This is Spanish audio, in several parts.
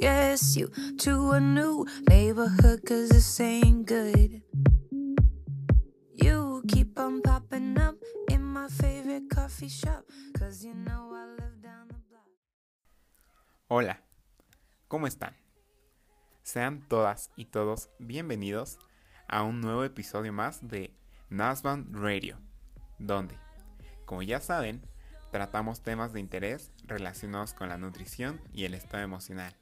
You to a new good. Hola, ¿cómo están? Sean todas y todos bienvenidos a un nuevo episodio más de Nasban Radio, donde, como ya saben, tratamos temas de interés relacionados con la nutrición y el estado emocional,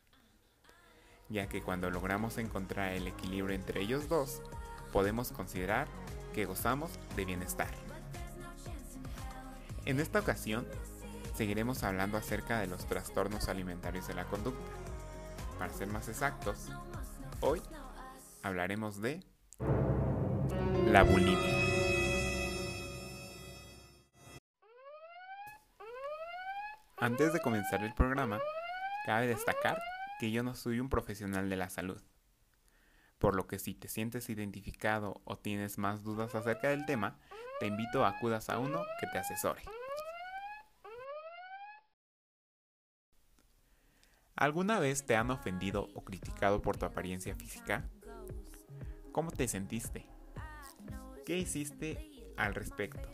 ya que cuando logramos encontrar el equilibrio entre ellos dos, podemos considerar que gozamos de bienestar. En esta ocasión, seguiremos hablando acerca de los trastornos alimentarios de la conducta. Para ser más exactos, hoy hablaremos de la bulimia. Antes de comenzar el programa, cabe destacar que yo no soy un profesional de la salud. Por lo que si te sientes identificado o tienes más dudas acerca del tema, te invito a acudas a uno que te asesore. ¿Alguna vez te han ofendido o criticado por tu apariencia física? ¿Cómo te sentiste? ¿Qué hiciste al respecto?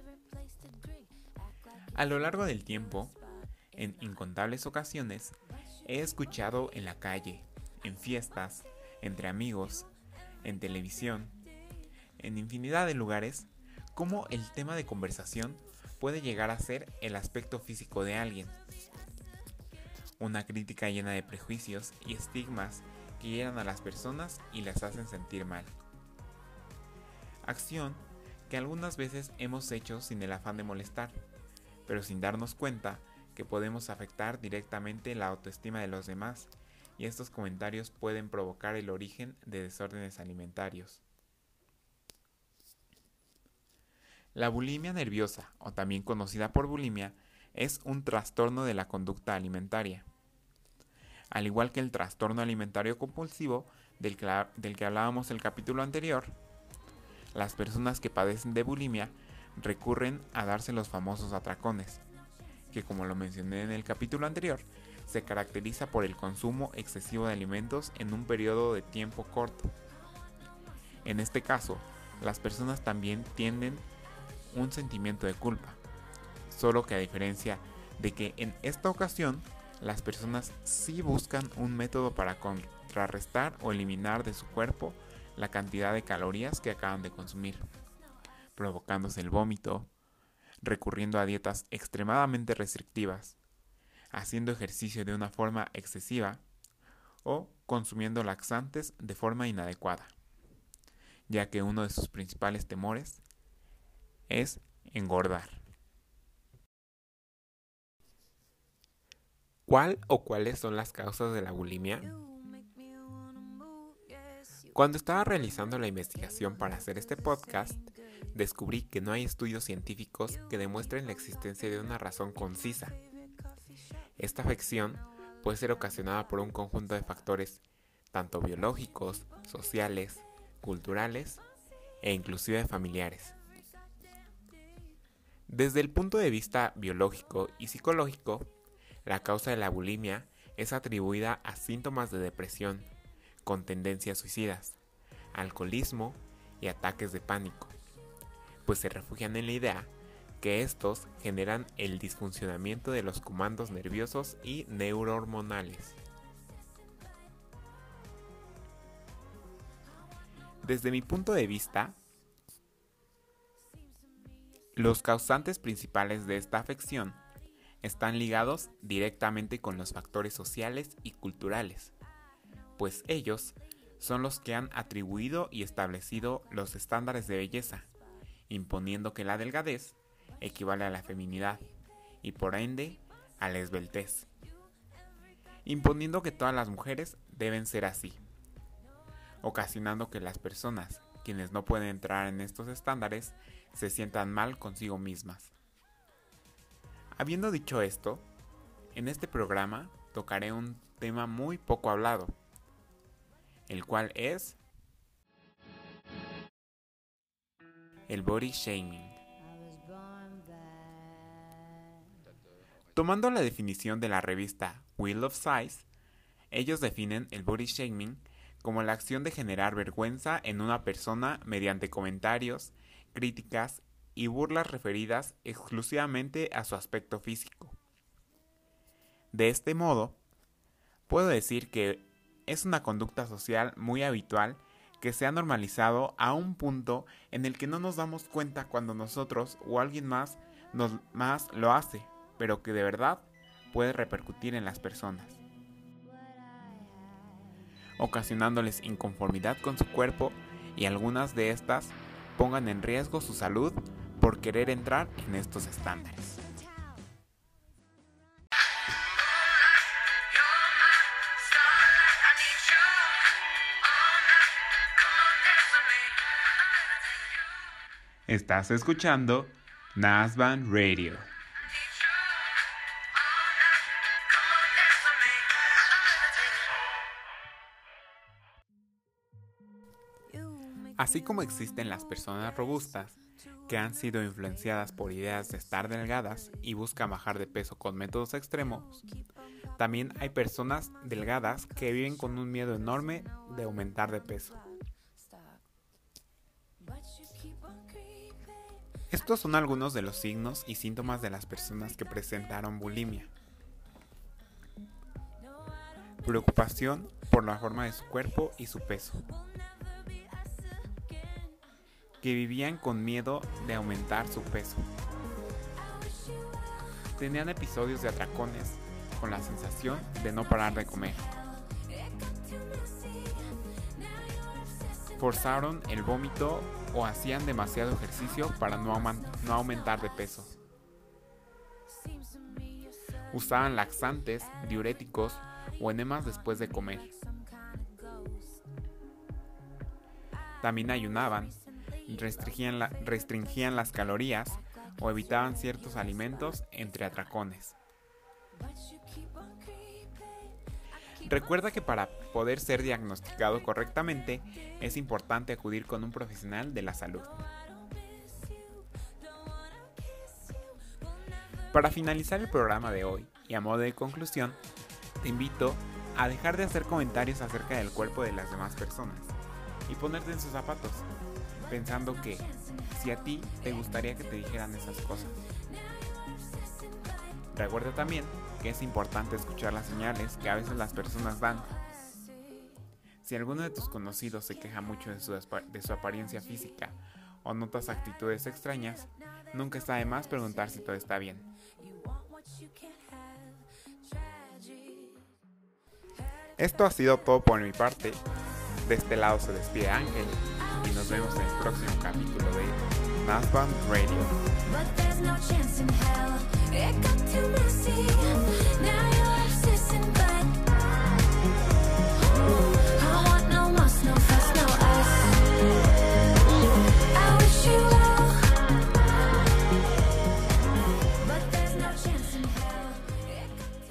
A lo largo del tiempo, en incontables ocasiones, he escuchado en la calle, en fiestas, entre amigos, en televisión, en infinidad de lugares, cómo el tema de conversación puede llegar a ser el aspecto físico de alguien. Una crítica llena de prejuicios y estigmas que llegan a las personas y las hacen sentir mal. Acción que algunas veces hemos hecho sin el afán de molestar, pero sin darnos cuenta que podemos afectar directamente la autoestima de los demás y estos comentarios pueden provocar el origen de desórdenes alimentarios. La bulimia nerviosa, o también conocida por bulimia, es un trastorno de la conducta alimentaria. Al igual que el trastorno alimentario compulsivo del que, del que hablábamos el capítulo anterior, las personas que padecen de bulimia recurren a darse los famosos atracones, que como lo mencioné en el capítulo anterior, se caracteriza por el consumo excesivo de alimentos en un periodo de tiempo corto. En este caso, las personas también tienen un sentimiento de culpa, solo que a diferencia de que en esta ocasión las personas sí buscan un método para contrarrestar o eliminar de su cuerpo la cantidad de calorías que acaban de consumir, provocándose el vómito, recurriendo a dietas extremadamente restrictivas, haciendo ejercicio de una forma excesiva o consumiendo laxantes de forma inadecuada, ya que uno de sus principales temores es engordar. ¿Cuál o cuáles son las causas de la bulimia? Cuando estaba realizando la investigación para hacer este podcast, descubrí que no hay estudios científicos que demuestren la existencia de una razón concisa. Esta afección puede ser ocasionada por un conjunto de factores, tanto biológicos, sociales, culturales e inclusive familiares. Desde el punto de vista biológico y psicológico, la causa de la bulimia es atribuida a síntomas de depresión, con tendencias suicidas, alcoholismo y ataques de pánico pues se refugian en la idea que estos generan el disfuncionamiento de los comandos nerviosos y neurohormonales. Desde mi punto de vista, los causantes principales de esta afección están ligados directamente con los factores sociales y culturales, pues ellos son los que han atribuido y establecido los estándares de belleza imponiendo que la delgadez equivale a la feminidad y por ende a la esbeltez, imponiendo que todas las mujeres deben ser así, ocasionando que las personas quienes no pueden entrar en estos estándares se sientan mal consigo mismas. Habiendo dicho esto, en este programa tocaré un tema muy poco hablado, el cual es el body shaming. Tomando la definición de la revista Wheel of Size, Ellos definen el body shaming como la acción de generar vergüenza en una persona mediante comentarios, críticas y burlas referidas exclusivamente a su aspecto físico. De este modo, puedo decir que es una conducta social muy habitual que se ha normalizado a un punto en el que no nos damos cuenta cuando nosotros o alguien más nos más lo hace, pero que de verdad puede repercutir en las personas, ocasionándoles inconformidad con su cuerpo y algunas de estas pongan en riesgo su salud por querer entrar en estos estándares. Estás escuchando Nasban Radio. Así como existen las personas robustas, que han sido influenciadas por ideas de estar delgadas y buscan bajar de peso con métodos extremos, también hay personas delgadas que viven con un miedo enorme de aumentar de peso. Estos son algunos de los signos y síntomas de las personas que presentaron bulimia. Preocupación por la forma de su cuerpo y su peso. Que vivían con miedo de aumentar su peso. Tenían episodios de atracones con la sensación de no parar de comer. Forzaron el vómito o hacían demasiado ejercicio para no, no aumentar de peso. Usaban laxantes, diuréticos o enemas después de comer. También ayunaban, restringían, restringían las calorías o evitaban ciertos alimentos entre atracones. Recuerda que para poder ser diagnosticado correctamente es importante acudir con un profesional de la salud. Para finalizar el programa de hoy y a modo de conclusión, te invito a dejar de hacer comentarios acerca del cuerpo de las demás personas y ponerte en sus zapatos, pensando que si a ti te gustaría que te dijeran esas cosas. Recuerda también que es importante escuchar las señales que a veces las personas dan. Si alguno de tus conocidos se queja mucho de su, de su apariencia física o notas actitudes extrañas, nunca está de más preguntar si todo está bien. Esto ha sido todo por mi parte. De este lado se despide Ángel y nos vemos en el próximo capítulo de Nasband Radio. It got too messy.